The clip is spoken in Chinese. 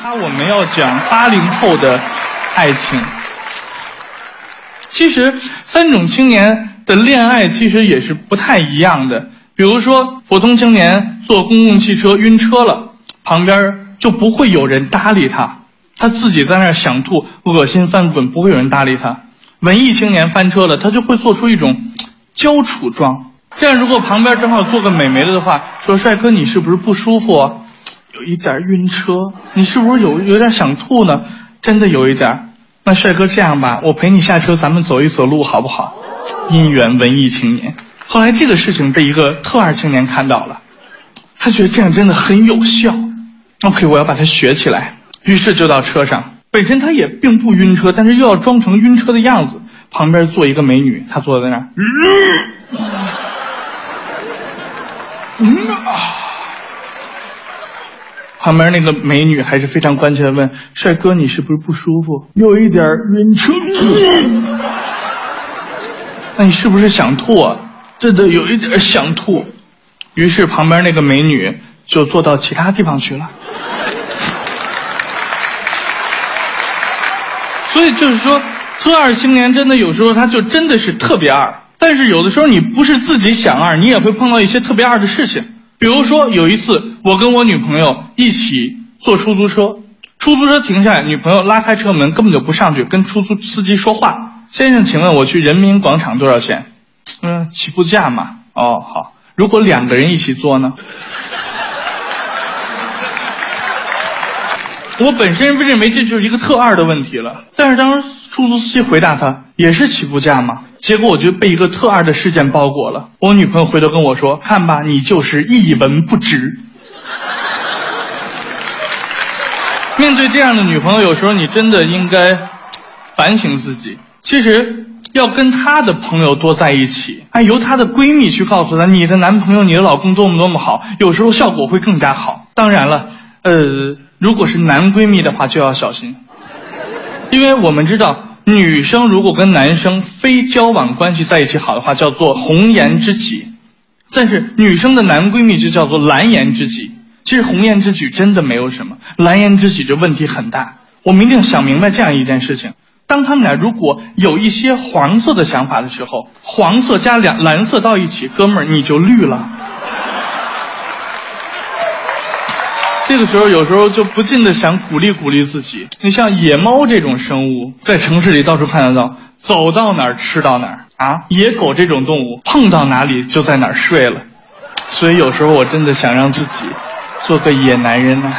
他我们要讲八零后的爱情。其实三种青年的恋爱其实也是不太一样的。比如说，普通青年坐公共汽车晕车了，旁边就不会有人搭理他，他自己在那儿想吐、恶心翻滚，不会有人搭理他。文艺青年翻车了，他就会做出一种娇处状。这样，如果旁边正好坐个美眉的话，说：“帅哥，你是不是不舒服？有一点晕车，你是不是有有点想吐呢？真的有一点。那帅哥，这样吧，我陪你下车，咱们走一走路，好不好？姻缘文艺青年。后来这个事情被一个特二青年看到了，他觉得这样真的很有效。OK，我要把它学起来。于是就到车上，本身他也并不晕车，但是又要装成晕车的样子。旁边坐一个美女，他坐在那儿。嗯啊，旁边那个美女还是非常关切的问：“帅哥，你是不是不舒服？有一点晕车。那你是不是想吐？啊？真的有一点想吐。”于是旁边那个美女就坐到其他地方去了。所以就是说，特二青年真的有时候他就真的是特别二。但是有的时候你不是自己想二，你也会碰到一些特别二的事情。比如说有一次，我跟我女朋友一起坐出租车，出租车停下来，女朋友拉开车门，根本就不上去跟出租司机说话。先生，请问我去人民广场多少钱？嗯，起步价嘛。哦，好。如果两个人一起坐呢？我本身认为这就是一个特二的问题了，但是当时。出租司机回答他：“也是起步价吗？”结果我就被一个特二的事件包裹了。我女朋友回头跟我说：“看吧，你就是一文不值。”面对这样的女朋友，有时候你真的应该反省自己。其实要跟她的朋友多在一起，哎，由她的闺蜜去告诉她你的男朋友、你的老公多么多么好，有时候效果会更加好。当然了，呃，如果是男闺蜜的话，就要小心。因为我们知道，女生如果跟男生非交往关系在一起好的话，叫做红颜知己；但是女生的男闺蜜就叫做蓝颜知己。其实红颜知己真的没有什么，蓝颜知己这问题很大。我们一定想明白这样一件事情：当他们俩如果有一些黄色的想法的时候，黄色加两蓝色到一起，哥们儿你就绿了。这个时候，有时候就不禁的想鼓励鼓励自己。你像野猫这种生物，在城市里到处看得到，走到哪儿吃到哪儿啊。野狗这种动物，碰到哪里就在哪儿睡了。所以有时候我真的想让自己做个野男人呢。